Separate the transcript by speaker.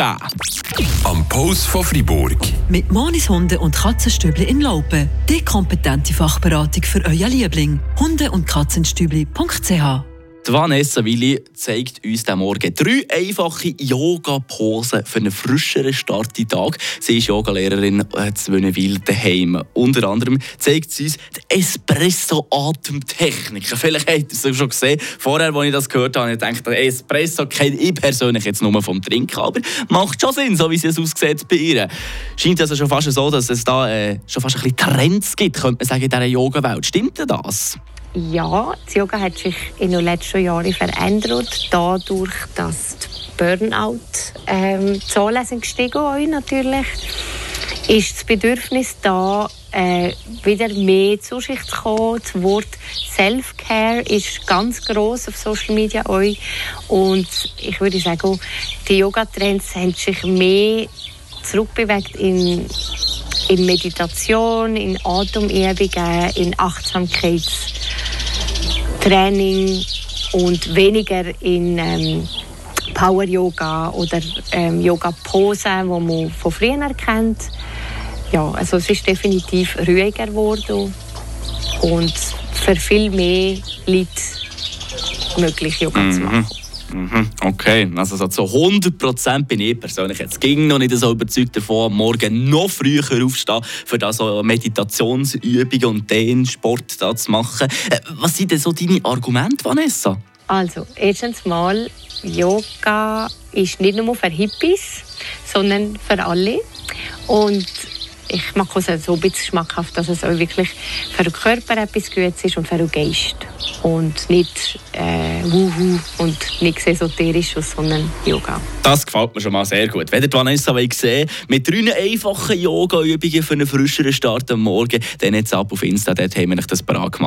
Speaker 1: Am Post von Fribourg.
Speaker 2: Mit Monis Hunde und Katzenstübli in Laupen. Die kompetente Fachberatung für euer Liebling. Hunde- und Katzenstübli.ch
Speaker 3: Vanessa Willi zeigt uns diesen Morgen drei einfache Yoga-Posen für einen frischeren Start in Tag. Sie ist Yogalehrerin zu Wünnewil daheim. Unter anderem zeigt sie uns die Espresso-Atemtechnik. Vielleicht habt ihr es schon gesehen. Vorher, als ich das gehört habe, habe ich gedacht, Espresso kenne ich persönlich jetzt nur vom Trinken. Aber macht schon Sinn, so wie sie es aussieht bei ihr. Scheint also schon fast so, dass es da äh, schon fast ein bisschen Trends gibt, könnte man sagen, in dieser Yoga-Welt. Stimmt denn das?
Speaker 4: Ja, das Yoga hat sich in den letzten Jahren verändert, dadurch, dass die Burnout-Zahlen ähm, sind gestiegen natürlich, ist das Bedürfnis da, äh, wieder mehr zur Schicht zu kommen. Das Wort Self-Care ist ganz groß auf Social Media auch. und ich würde sagen, die Yoga-Trends haben sich mehr zurückbewegt in in Meditation, in Atemübungen, in Achtsamkeitstraining und weniger in ähm, Power Yoga oder ähm, Yoga Posen, wo man von früher kennt. Ja, also es ist definitiv ruhiger geworden und für viel mehr Leute möglich Yoga mhm. zu machen.
Speaker 3: Mhm, okay, also so zu 100% bin ich persönlich jetzt ging noch nicht so überzeugt davon, morgen noch früher aufstehen, für das so Meditationsübungen und den Sport da zu machen. Äh, was sind denn so deine Argumente, Vanessa?
Speaker 4: Also, erstens mal, Yoga ist nicht nur für Hippies, sondern für alle. Und ich mache es so ein bisschen schmackhaft, dass es auch wirklich für den Körper etwas Gutes ist und für den Geist. Und nicht äh, Wuhu und nichts Esoterisches, sondern Yoga.
Speaker 3: Das gefällt mir schon mal sehr gut. Wenn ihr Vanessa sehen mit drei einfachen Yoga-Übungen für einen frischeren Start am Morgen, dann jetzt ab auf Insta, dort haben wir das parat gemacht.